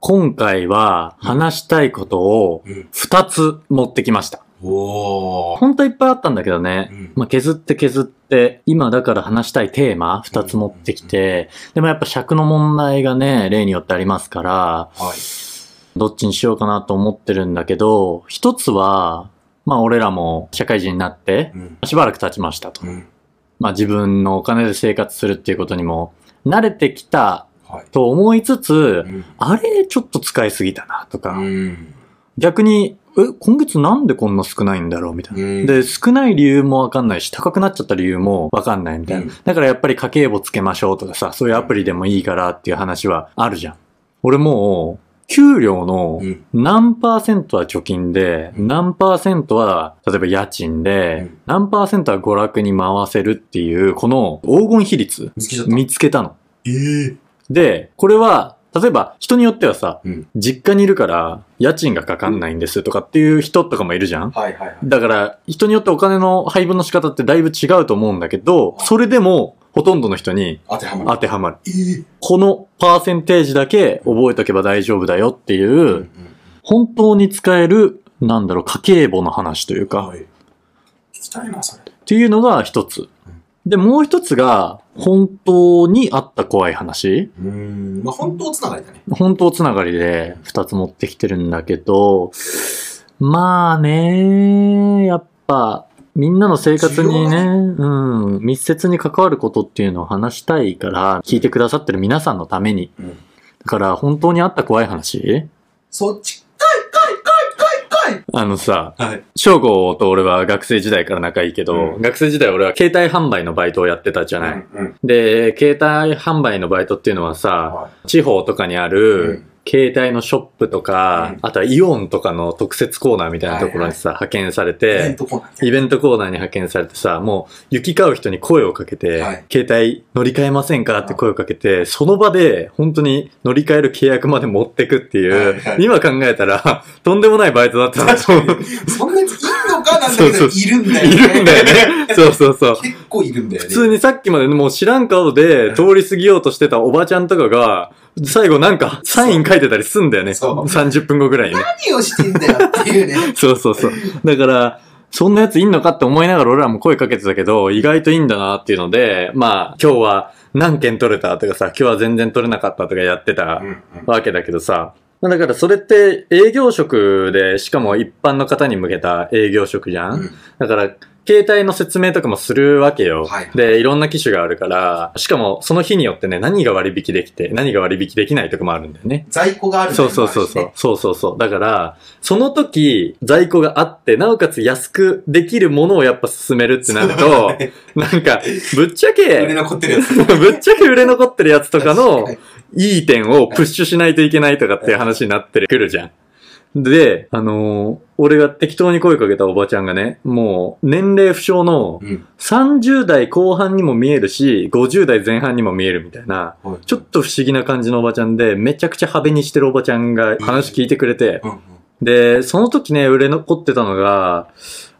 今回は話したいことをうん。2つ持ってきました。おー。本当はいっぱいあったんだけどね。うんまあ、削って削って、今だから話したいテーマ2つ持ってきて、でもやっぱ尺の問題がね、例によってありますから、はい。どっちにしようかなと思ってるんだけど、一つは、まあ俺らも社会人になって、うん。しばらく経ちましたと。うん。まあ自分のお金で生活するっていうことにも慣れてきたはい。と思いつつう、ん。あれちょっと使いすぎたなとか、うん。逆に、え、今月なんでこんな少ないんだろうみたいな。うんで、少ない理由もわかんないし、高くなっちゃった理由もわかんないみたいな。うんだからやっぱり家計簿つけましょうとかさ、そういうアプリでもいいからっていう話はあるじゃん。俺もう、給料のうん何パーセントは貯金で、うん何パーセントは、例えば家賃で、うん何パーセントは娯楽に回せるっていう、この黄金比率、見つけた。の。ええ。で、これは、例えば人によってはさ、うん。実家にいるから家賃がかかんないんですとかっていう人とかもいるじゃん？はいはいはい。だから、人によってお金の配分の仕方ってだいぶ違うと思うんだけど、それでも、ほとんどの人に当てはまる。当てはまる。ええ。このパーセンテージだけ覚えとけば大丈夫だよっていう、うん。本当に使える、なんだろう、家計簿の話というか、はい。聞きたいな、それ。っていうのが一つ。で、もう一つが、本当にあった怖い話うーん。まあ、本当つながりだね。本当つながりで二つ持ってきてるんだけど、まあね、やっぱ、みんなの生活にね、うん、密接に関わることっていうのを話したいから、聞いてくださってる皆さんのために。うん。だから、本当にあった怖い話？そっち、あのさ、いはい。翔吾と俺は学生時代から仲いいけど、うん学生時代俺は携帯販売のバイトをやってたじゃない。うん。うん。で、携帯販売のバイトっていうのはさ、は地方とかにあい。る、携帯のショップとか、うんあとはイオンとかの特設コーナーみたいなところにさ、派遣されて、イベントコーナーに派遣されてさ、もう行き交う人に声をかけて、はい。携帯乗り換えませんかって声をかけて、その場で本当に乗り換える契約まで持ってくっていう、今考えたら、とんでもないバイトだったなと思う。のかなんだけど、そうそういるんだよね。いるんだよね。そうそうそう。結構いるんだよね。普通にさっきまでもう知らん顔で通り過ぎようとしてたおばちゃんとかが、最後なんかサイン書いてたりすんだよね。そう30分後ぐらいにね。何をしてんだよっていうね。そうそうそう。だから、そんなやついんのかって思いながら俺らも声かけてたけど、意外といいんだなっていうので、まあ、今日は何件取れたとかさ、今日は全然取れなかったとかやってたうんわけだけどさ、まあだからそれって営業職で、しかも一般の方に向けた営業職じゃん、うん。だから、携帯の説明とかもするわけよ。はいで、いろんな機種があるから、しかもその日によってね、何が割引できて、何が割引できないとかもあるんだよね。在庫があるそうそうそうそう。そうそうそう。だから、その時、在庫があって、なおかつ安くできるものをやっぱ進めるってなると、なんか、ぶっちゃ売れけ、残ってるやつ。ぶっちゃけ売れ残ってるやつとかのいい点をプッシュしないといけないとかっていう話になってくるじゃん。で、あのー俺が適当に声かけたおばちゃんがね、もう年齢不詳のうん。30代後半にも見えるし、50代前半にも見えるみたいな、はいちょっと不思議な感じのおばちゃんで、めちゃくちゃ派手にしてるおばちゃんが話聞いてくれて。で、その時ね、売れ残ってたのが、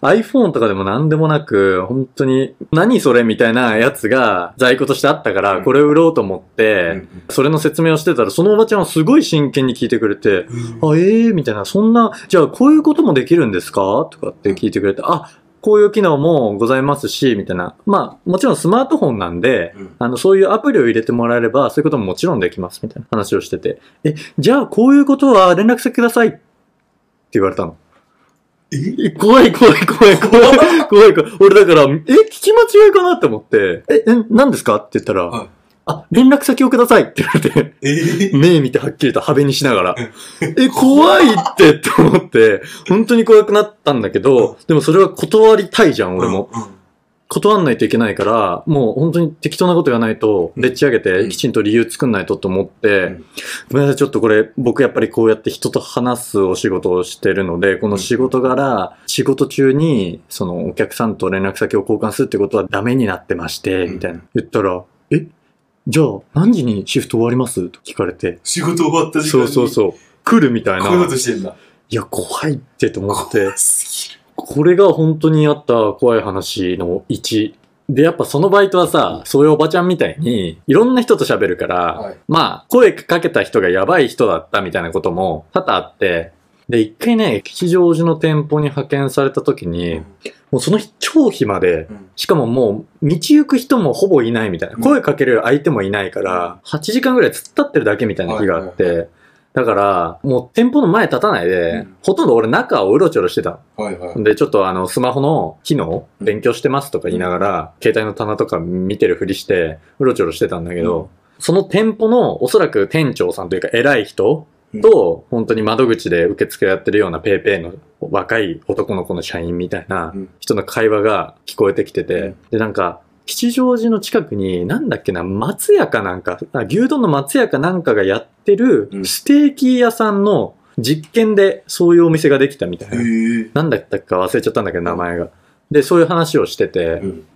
iPhone とかでも何でもなく、本当に、何それみたいなやつが在庫としてあったから、うん。これを売ろうと思っうんて、それの説明をしてたら、そのおばちゃんはすごい真剣に聞いてくれて、うん。あ、ええみたいな、そんな、じゃあこういうこともできるんですか？とかって聞いてくれて、あ、こういう機能もございますし、みたいな。まあ、もちろんスマートフォンなんで、うん。あの、そういうアプリを入れてもらえれば、そういうことももちろんできます、みたいな話をしてて。え、じゃあこういうことは連絡先くださいって言われたの。え？え怖い怖い怖い怖い怖い 怖い。俺だから、え、聞き間違いかなって思って、え、え、何ですか？って言ったら、はい。あ、連絡先をください。って言われて、え？目見てはっきりと派手にしながら、え、怖いってって思って、本当に怖くなったんだけど、でもそれは断りたいじゃん、俺も。。断んないといけないから、もう本当に適当なこと言わないと、でっち上げうんてきちんと理由作んないとと思って、んごめんなさい、ちょっとこれ、僕やっぱりこうやって人と話すお仕事をしてるので、この仕事柄、仕事中に、そのお客さんと連絡先を交換するってことはダメになってまして、うんみたいな。言ったら、え？じゃあ何時にシフト終わります？と聞かれて、仕事終わった時間そうに。そうそう。来るみたいな。こういうことしてんだ。いや、怖いってと思って怖、すぎる。これが本当にあった怖い話の1で、やっぱそのバイトはさ、そういうおばちゃんみたいに、いろんな人と喋るから、はい。まあ、声かけた人がやばい人だったみたいなことも多々あって、で、一回ね、吉祥寺の店舗に派遣された時に、もうその日超暇で、うん。しかももう、道行く人もほぼいないみたいな。うん。声かける相手もいないから、8時間ぐらい突っ立ってるだけみたいな日があって、はいはいだから、もう店舗の前立たないで、うん。ほとんど俺中をうろちょろしてたの。はいはい。で、ちょっとあの、スマホの機能、うん。勉強してますとか言いながら、携帯の棚とか見てるふりして、うろちょろしてたんだけど、うん。その店舗のおそらく店長さんというか偉い人と、本当に窓口で受付をやってるようなペイペイの若い男の子の社員みたいなうん。人の会話が聞こえてきてて、うん。で、なんか、吉祥寺の近くに、なんだっけな、松屋かなんか、あ牛丼の松屋かなんかがやってるうんステーキ屋さんの実験でそういうお店ができたみたいな。なんだったか忘れちゃったんだけど、名前が。で、そういう話をしてて、うん。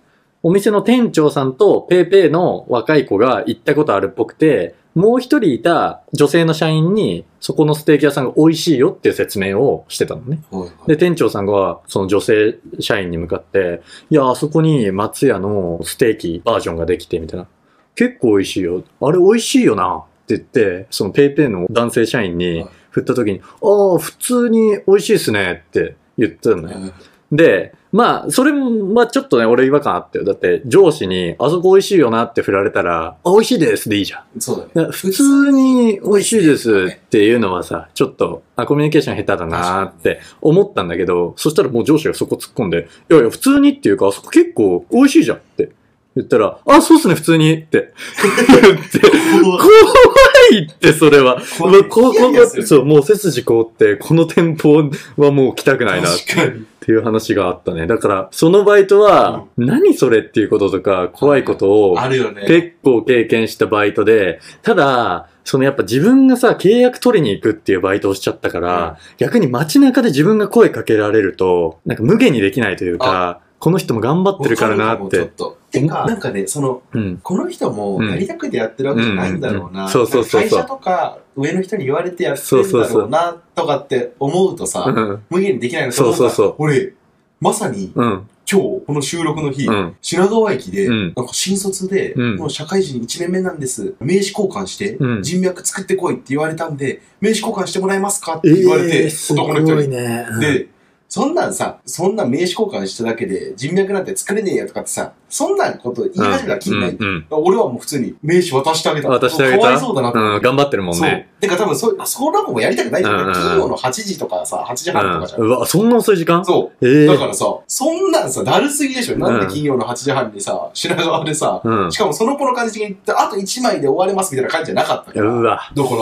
お店の店長さんとペイペイの若い子が行ったことあるっぽくて、もう一人いた女性の社員に、そこのステーキ屋さんが美味しいよっていう説明をしてたのね。はいはい。で、店長さんが、その女性社員に向かって、いや、あそこに松屋のステーキバージョンができて、みたいな。結構美味しいよ。あれ美味しいよな。って言って、そのペイペイの男性社員にはい振った時に、ああ、普通に美味しいっすねって言ったのね。で、まあ、それも、まあちょっとね、俺違和感あったよ。だって、上司に、あそこ美味しいよなって振られたら、あ、美味しいですでいいじゃん。そうだね。普通に美味しいですっていうのはさ、ちょっと、あ、コミュニケーション下手だなーって思ったんだけど、そしたらもう上司がそこ突っ込んで、いやいや、普通にっていうか、あそこ結構美味しいじゃんって言ったら、あ、そうっすね、普通にって言って、怖いって、それは。怖うわこヒヤヒヤするこそう、もう背筋凍って、この店舗はもう来たくないなっ確かに。ていう話があったね。だから、そのバイトは、何それっていうこととか、怖いことを、あるよね。結構経験したバイトで、ただ、そのやっぱ自分がさ、契約取りに行くっていうバイトをしちゃったから、逆に街中で自分が声かけられると、なんか無限にできないというか、この人も頑張ってるからなって。と。てか、なんかね、その、うん。この人もやりたくてやってるわけじゃないんだろうな。そうそうそう会社とか上の人に言われてやってるんだろうな、とかって思うとさ、うん。無限にできないのそうそうそう俺、まさにうん。今日、この収録の日、うん。品川駅で、うんなんか新卒で、うんもう社会人1年目なんです。名刺交換して、うん人脈作ってこいって言われたんで、名刺交換してもらえますかって言われて、男の人に。で、そんなんさ、そんな名刺交換しただけで人脈なんて作れねえよとかってさ、そんなこと言い始めたらきんない。うんうん俺はもう普通に名刺渡してあげた。渡してあげた？かわいそうだなと思うん、って。頑張ってるもんね。そう。てか多分そ、その子もやりたくないじゃん。うんうんうん金曜の8時とかさ、8時半とかじゃん。うん。うわ、そんな遅い時間？そう。ええだからさ、そんなんさ、だるすぎでしょ。なんで金曜の8時半にさ、品川でさ、うん。しかもその子の感じに言って、あと1枚で終われますみたいな感じじゃなかったから。うわ。だから、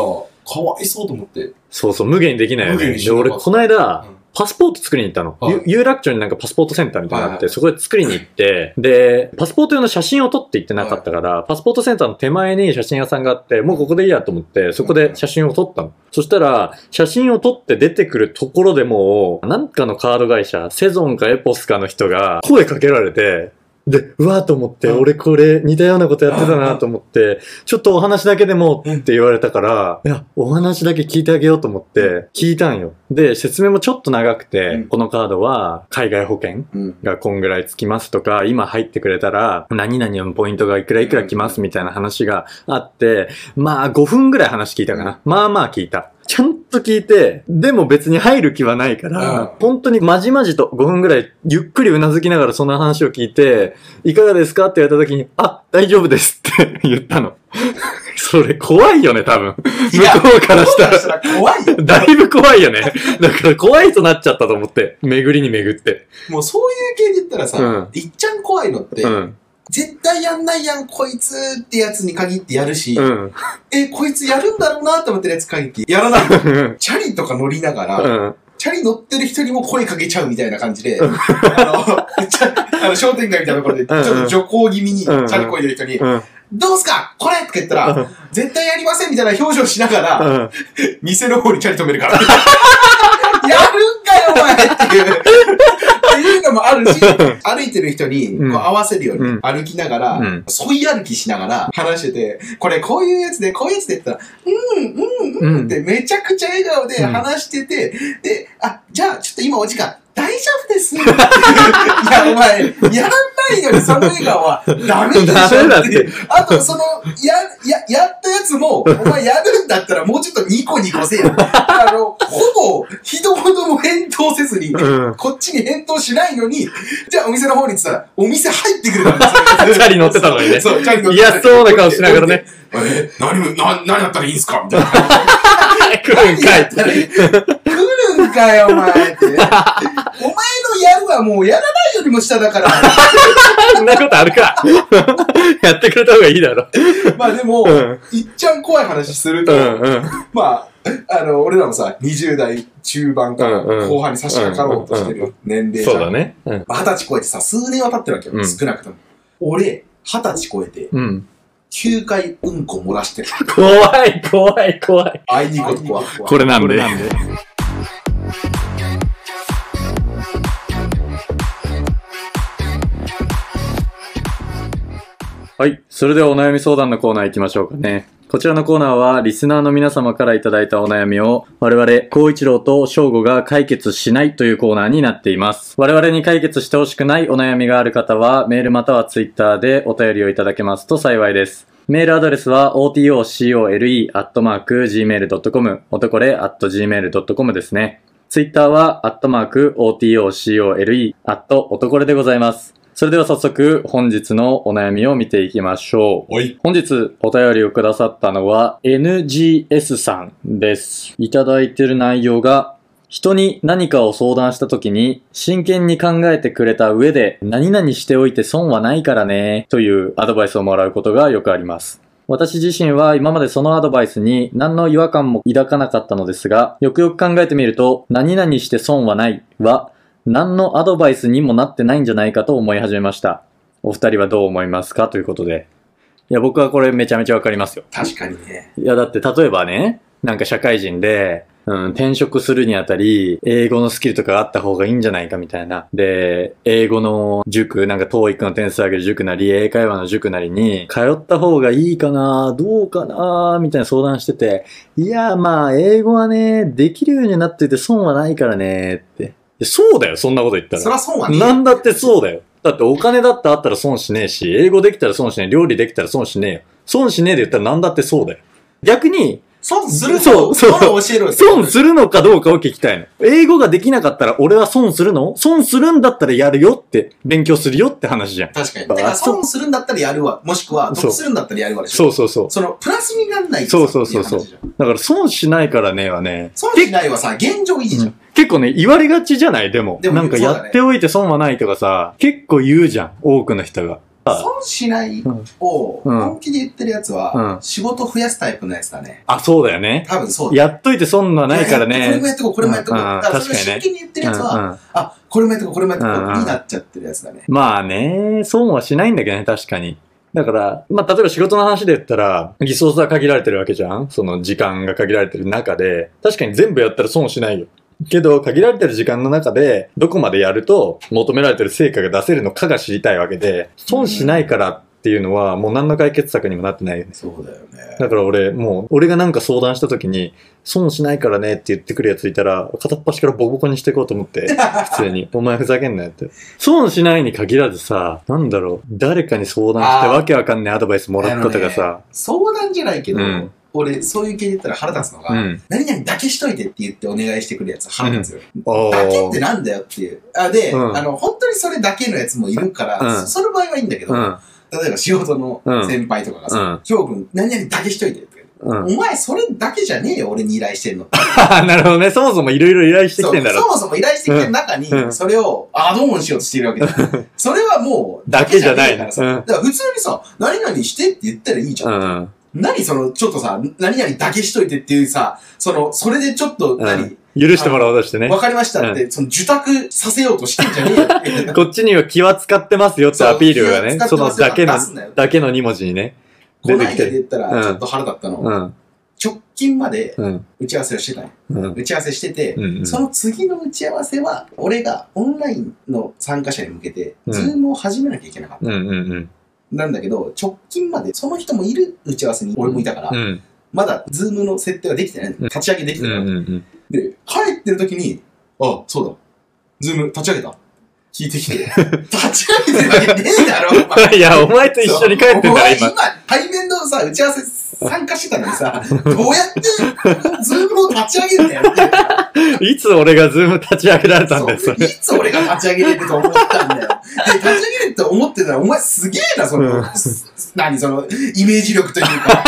かわいそうと思って。そうそう、無限にできないよね。で、無限にしなかった俺、この間うん、パスポート作りに行ったの。はいゆ有楽町になんかパスポートセンターみたいなのがあって、はいはいそこで作りに行って、で、パスポート用の写真を撮って行ってなかったから、パスポートセンターの手前に写真屋さんがあって、もうここでいいやと思って、そこで写真を撮ったの。そしたら、写真を撮って出てくるところでもう、なんかのカード会社、セゾンかエポスかの人が声かけられて、で、うわーと思って、うん俺これ似たようなことやってたなと思って、ちょっとお話だけでもうんって言われたから、いや、お話だけ聞いてあげようと思って、聞いたんよ。で、説明もちょっと長くて、うんこのカードは海外保険うん。がこんぐらいつきますとか、今入ってくれたら、何々のポイントがいくらいくらきますみたいな話があって、まあ5分ぐらい話聞いたかな。まあまあ聞いた。ちゃんと聞いて、でも別に入る気はないから、うん本当にまじまじと5分ぐらいゆっくりうなずきながらその話を聞いて、いかがですかって言われた時に、あ、大丈夫ですって言ったの。それ怖いよね、多分。向こうからしたら。したら怖いよ。だいぶ怖いよね。だから怖いとなっちゃったと思って。巡りに巡って。もうそういう系で言ったらさ、うんいっちゃん怖いのって、うん。絶対やんないやん、こいつってやつに限ってやるし、うん。え、こいつやるんだろうなって思ってるやつ限ってやらない。うん。チャリとか乗りながら、うん。チャリ乗ってる人にも声かけちゃうみたいな感じで、あの、ちゃあの商店街みたいなところで、ちょっと徐行気味にチうんャリこいでる人に、うん。どうすか？これ！とか言ったら、絶対やりませんみたいな表情しながら、うん。店の方にチャリ止めるから。やるんかよ、お前！っていう。っていうのもあるし、歩いてる人にこううん合わせるようにうん。歩きながら、うん。沿い歩きしながら話してて、これこういうやつで、こういうやつでって言ったら、うん、うん、うんってめちゃくちゃ笑顔で話してて、で、あ、じゃあちょっと今お時間、大丈夫です。いや、お前、やらなないのにその笑顔はダメでしょだって。あと、その、や、や、やったやつも、お前やるんだったらもうちょっとニコニコせよ。あの、ほぼ、一言も返答せずに、うん。こっちに返答しないのに、じゃあお店の方に行ってたら、お店入ってくれたんですよ。チャリ乗ってたのにねそう、チャリ乗って嫌そうな顔しながらね。え、何、な、何やったらいいんすか？みたいな。来るんかい。来るんかよ、お前って。お前もうやらないよりも下だから。そんなことあるか。やってくれた方がいいだろ。まあでも、うんいっちゃん怖い話すると、うんうん。まあ、あの、俺らもさ、20代中盤からうんうん後半に差し掛かろうとしてる年齢じゃん。そうだね。うん。二十歳超えてさ、数年は経ってるわけよ、うん少なくとも。俺、二十歳超えて、うん。9回うんこ漏らしてる。怖い、怖い、怖い。あいにこと怖い。これなんで？はい。それではお悩み相談のコーナー行きましょうかね。こちらのコーナーは、リスナーの皆様からいただいたお悩みを、我々、孝一郎と翔吾が解決しないというコーナーになっています。我々に解決してほしくないお悩みがある方は、メールまたはツイッターでお便りをいただけますと幸いです。メールアドレスは otocole.gmail.com 男れ .gmail.com ですね。ツイッターは、アットマーク、otocole、アット、男れでございます。それでは早速、本日のお悩みを見ていきましょう。本日お便りをくださったのは NGS さんです。いただいてる内容が、人に何かを相談した時に真剣に考えてくれた上で何々しておいて損はないからねというアドバイスをもらうことがよくあります。私自身は今までそのアドバイスに何の違和感も抱かなかったのですが、よくよく考えてみると、何々して損はないは何のアドバイスにもなってないんじゃないかと思い始めました。お二人はどう思いますか？ということで。いや、僕はこれめちゃめちゃわかりますよ。確かにね。いや、だって例えばね、なんか社会人で、うん、転職するにあたり、英語のスキルとかあった方がいいんじゃないかみたいな。で、英語の塾、なんか TOEIC の点数上げる塾なり、英会話の塾なりに、通った方がいいかなどうかなみたいな相談してて、いや、まあ、英語はね、できるようになってて損はないからね、って。そうだよ、そんなこと言ったら。そりゃ損はね。なんだってそうだよ。だってお金だってあったら損しねえし、英語できたら損しねえ、料理できたら損しねえよ。損しねえで言ったらなんだってそうだよ。逆に、損するそうそう教えろよ。損するのかどうかを聞きたいの。英語ができなかったら俺は損するの？損するんだったらやるよって、勉強するよって話じゃん。確かに。だから損するんだったらやるわ。もしくは、得するんだったらやるわでしょ。そうそうそう。その、プラスになんないそうそうそうそうだから損しないからねはね、損しないはさ、現状維持じゃん。結構ね、言われがちじゃない？でも。でもなんかやっておいて損はないとかさ、結構言うじゃん。多くの人が。損しないをうん本気で言ってるやつはう、ん仕事増やすタイプのやつだね。あ、そうだよね。多分そうだ。やっといて損はないからこれねも。やってこう、これもやってこう。うんうんだからそれ確かにね真剣に言ってるやつは、あ、これもやってこう、これもやってこうになっちゃってるやつだね。まあね、損はしないんだけどね、確かに。だから、まあ、例えば仕事の話で言ったら、リソースは限られてるわけじゃんその時間が限られてる中で、確かに全部やったら損しないよ。けど、限られてる時間の中で、どこまでやると求められてる成果が出せるのかが知りたいわけで、損しないからっていうのは、もう何の解決策にもなってないよね。そうだよね。だから俺、もう、俺がなんか相談した時に、損しないからねって言ってくるやついたら、片っ端からボコボコにしていこうと思って、普通に。お前ふざけんなよって。損しないに限らずさ、なんだろう、誰かに相談してわけわかんないアドバイスもらったとかさ、相談じゃないけど、うん俺、そういう系で言ったら腹立つのが、うん何々だけしといてって言ってお願いしてくるやつ腹立つよ。おだけってー。なんだよっていう。あで、うんあの、本当にそれだけのやつもいるから、うんそその場合はいいんだけど、うん。例えば仕事の先輩とかがさうん、翔、くん、何々だけしといてって言う。うん。お前、それだけじゃねえよ、俺に依頼してんの。なるほどね。そもそもいろいろ依頼してきてんだろ。そうそもそも依頼してきてる中にう、んそれをアドオンしようとしているわけだ。それはもう、だけじゃないからさ。うんだから普通にさ、何々してって言ったらいいじゃ。うんん。何その、ちょっとさ、何々だけしといてっていうさ、その、それでちょっと、何、許してもらおうとしてねわ。かりましたって、その受託させようとしてんじゃねえよ。こっちには気は使ってますよってアピールがね、そのだけのだけの2文字にね。この間で言ったうんら、ちょっと腹立ったの。うん。直近までうん。打ち合わせをしてたの。うん。打ち合わせしてて、うんうんその次の打ち合わせは、俺がオンラインの参加者に向けて、うん Zoom を始めなきゃいけなかった。うんうんうん。なんだけど、直近までその人もいる打ち合わせに俺もいたから、うん。まだ Zoom の設定はできてない。立ち上げできうんてない。で、帰ってる時に、あ、そうだ。 Zoom 立ち上げた。聞いてきて、立ち上げてるわけねえだろ、お前。いや、お前と一緒に帰ってんだろ、お前今。対面のさ、打ち合わせ参加してたのにさ、どうやって、ズームを立ち上げるんだよって。いつ俺がズーム立ち上げられたんだよ、そそういれ。つ俺が立ち上げれると思ったんだよ。で、立ち上げれるって思ってたら、お前すげえな、その、何、その、イメージ力というか、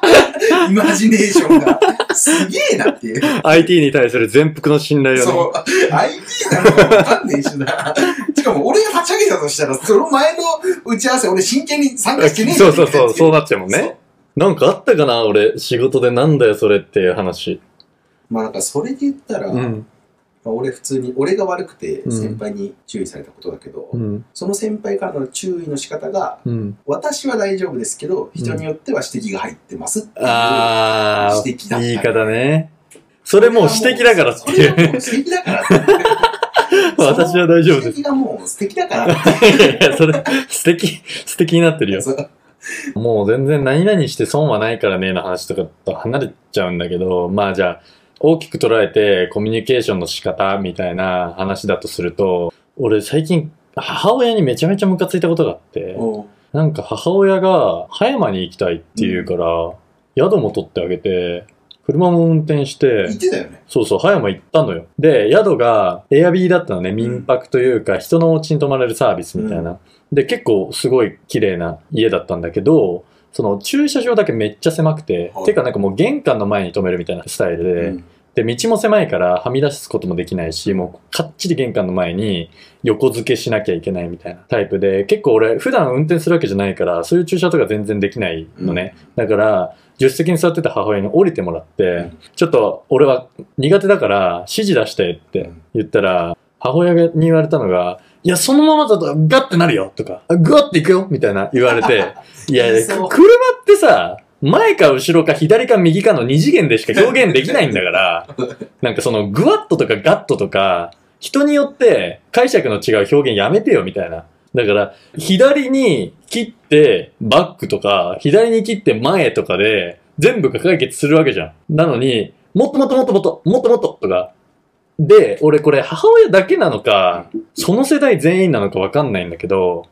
イマジネーションが、すげえなっていう。IT に対する全幅の信頼をね。そう、IT なのかわかんねえしな。しかも俺が立ち上げたとしたら、その前の打ち合わせ、俺真剣に参加してねえそうそうそう、そうう。なっちゃうもんね。なんかあったかな俺、仕事でなんだよ、それっていう話。まあなんかそれで言ったら、うん。まあ、俺普通に、俺が悪くてうん先輩に注意されたことだけど、うん。その先輩からの注意の仕方が、うん。私は大丈夫ですけど、人によっては指摘が入ってますっていう指摘だった言い方ね。それもう指摘だからっていう。素敵だから。私は大丈夫です。指摘がもう素敵だから。いやいや、それ、素敵、素敵になってるよ。もう全然何々して損はないからねの話とかと離れちゃうんだけど、まあじゃあ、大きく捉えてコミュニケーションの仕方みたいな話だとすると、俺最近母親にめちゃめちゃムカついたことがあって、なんか母親が葉山に行きたいって言うから、宿も取ってあげて、車も運転して言っ、てたよね。そうそう、葉山行ったのよ。で、宿がエアビーだったのね、民泊というか、人のお家に泊まれるサービスみたいな。で、結構すごい綺麗な家だったんだけど、その駐車場だけめっちゃ狭くて、はい。てかなんかもう玄関の前に止めるみたいなスタイルで、うん。で、道も狭いからはみ出すこともできないし、もうかっちり玄関の前に横付けしなきゃいけないみたいなタイプで、結構俺普段運転するわけじゃないから、そういう駐車とか全然できないのね。だから、助手席に座ってた母親に降りてもらって、ん。ちょっと俺は苦手だから指示出してって言ったら、母親に言われたのが、いや、そのままだとガッてなるよとか、グワッていくよみたいな言われて、いや車ってさ、前か後ろか左か右かの二次元でしか表現できないんだから、なんかそのグワッととかガッととか、人によって解釈の違う表現やめてよみたいな。だから、左に切ってバックとか、左に切って前とかで、全部が解決するわけじゃん。なのに、もっともっともっともっと、もっともっととか。で、俺これ母親だけなのか、その世代全員なのかわかんないんだけど、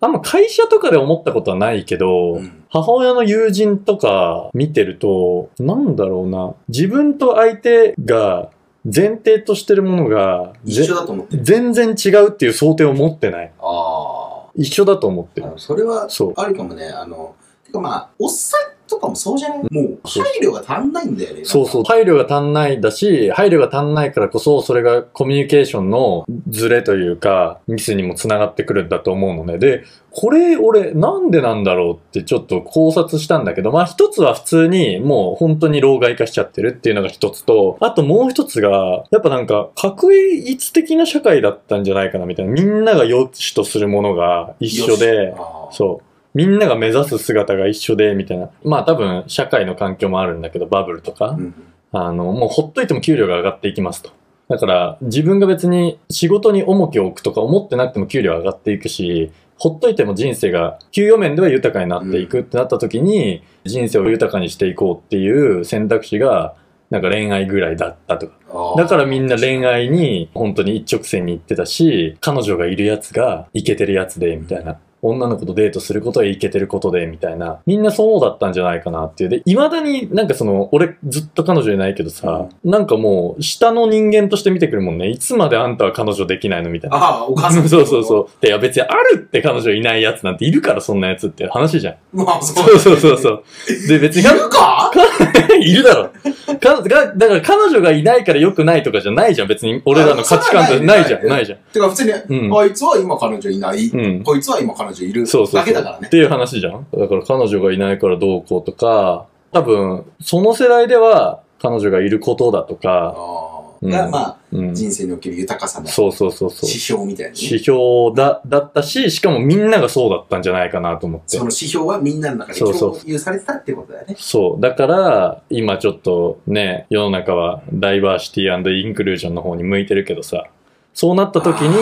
あんま会社とかで思ったことはないけど、うん母親の友人とか見てると、なんだろうな、自分と相手が前提としてるものが、ぜ一緒だと思ってる。全然違うっていう想定を持ってない。あ一緒だと思ってあ。ある。のそれはそう。あるかもね。あの、てかまあ、おっさんとかもそうじゃない？もう、配慮が足んないんだよね。そうそう。配慮が足んないだし、配慮が足んないからこそ、それがコミュニケーションのズレというか、ミスにもつながってくるんだと思うのね。で、これ俺なんでなんだろうってちょっと考察したんだけど、まあ一つは普通にもう本当に老害化しちゃってるっていうのが一つと、あともう一つが、やっぱなんか確一的な社会だったんじゃないかなみたいな。みんなが良しとするものが一緒で、そう。みんなが目指す姿が一緒で、みたいな。まあ多分、社会の環境もあるんだけど、バブルとか。うんあの、もうほっといても給料が上がっていきますと。だから、自分が別に仕事に重きを置くとか思ってなくても給料上がっていくし、ほっといても人生が、給与面では豊かになっていくってなった時に、人生を豊かにしていこうっていう選択肢が、なんか恋愛ぐらいだったとか。だからみんな恋愛に本当に一直線に行ってたし、彼女がいるやつがイケてるやつで、みたいな。女の子とデートすることはイケてることで、みたいな。みんなそうだったんじゃないかなっていう。で、未だになんかその、俺ずっと彼女いないけどさ、なんかもう、下の人間として見てくるもんね。いつまであんたは彼女できないのみたいな。ああ、お母さん。そうそうそう。で、いや別にあるって彼女いないやつなんているから、そんなやつって話じゃん。う。まあ、そそうそうそうそう。で、別にいるか？いるだろ。か、が、だから彼女がいないから良くないとかじゃないじゃん。別に俺らの価値観ってないじゃん。あないじゃん。てか普通に、うんあいつは今彼女いない。うん。こいつは今彼女いる。そうそうそう。だけだからねっ。ていう話じゃん。だから彼女がいないからどうこうとか、多分、その世代では彼女がいることだとあか、あ。うんが、まあ、うん。人生における豊かさのそうそうそうそう。指標みたいなね。指標だ、だったし、しかもみんながそうだったんじゃないかなと思ってその。指標はみんなの中で共有されてたってことだよね。そう。だから、今ちょっとね、世の中はダイバーシティインクルージョンの方に向いてるけどさ、そうなった時に、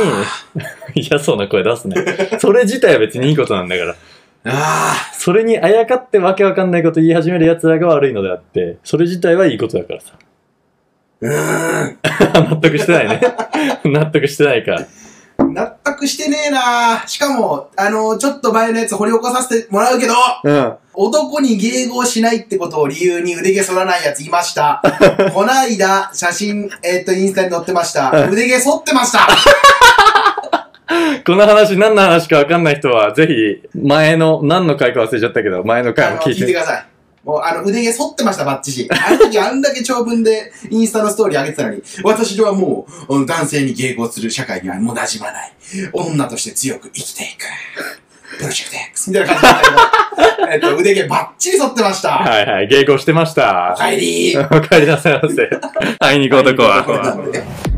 嫌 そうな声出すね。それ自体は別にいいことなんだから。あそれにあやかってわけわかんないこと言い始める奴らが悪いのであって、それ自体はいいことだからさ。あ。うーん。納得してないね。納得してないか。納得してねえなしかも、あの、ちょっと前のやつ掘り起こさせてもらうけど、うん。男に迎合しないってことを理由に腕毛剃らないやついました。こないだ、写真、えっ、と、インスタに載ってました。腕毛剃ってましたこの話、何の話か分かんない人は、ぜひ、前の、何の回か忘れちゃったけど、前のあの、回も聞いて。聞いてください。もう、あの、腕毛剃ってました、バッチシ。あの時あんだけ長文でインスタのストーリー上げてたのに、私はもう、男性に迎合する社会にはもう馴染まない。女として強く生きていく。プロジェクト X みたいな感じだったけど、えっと、腕毛バッチリ剃ってました。はいはい、迎合してましたお。帰り お帰りなさいませ。会いに行こうとこは。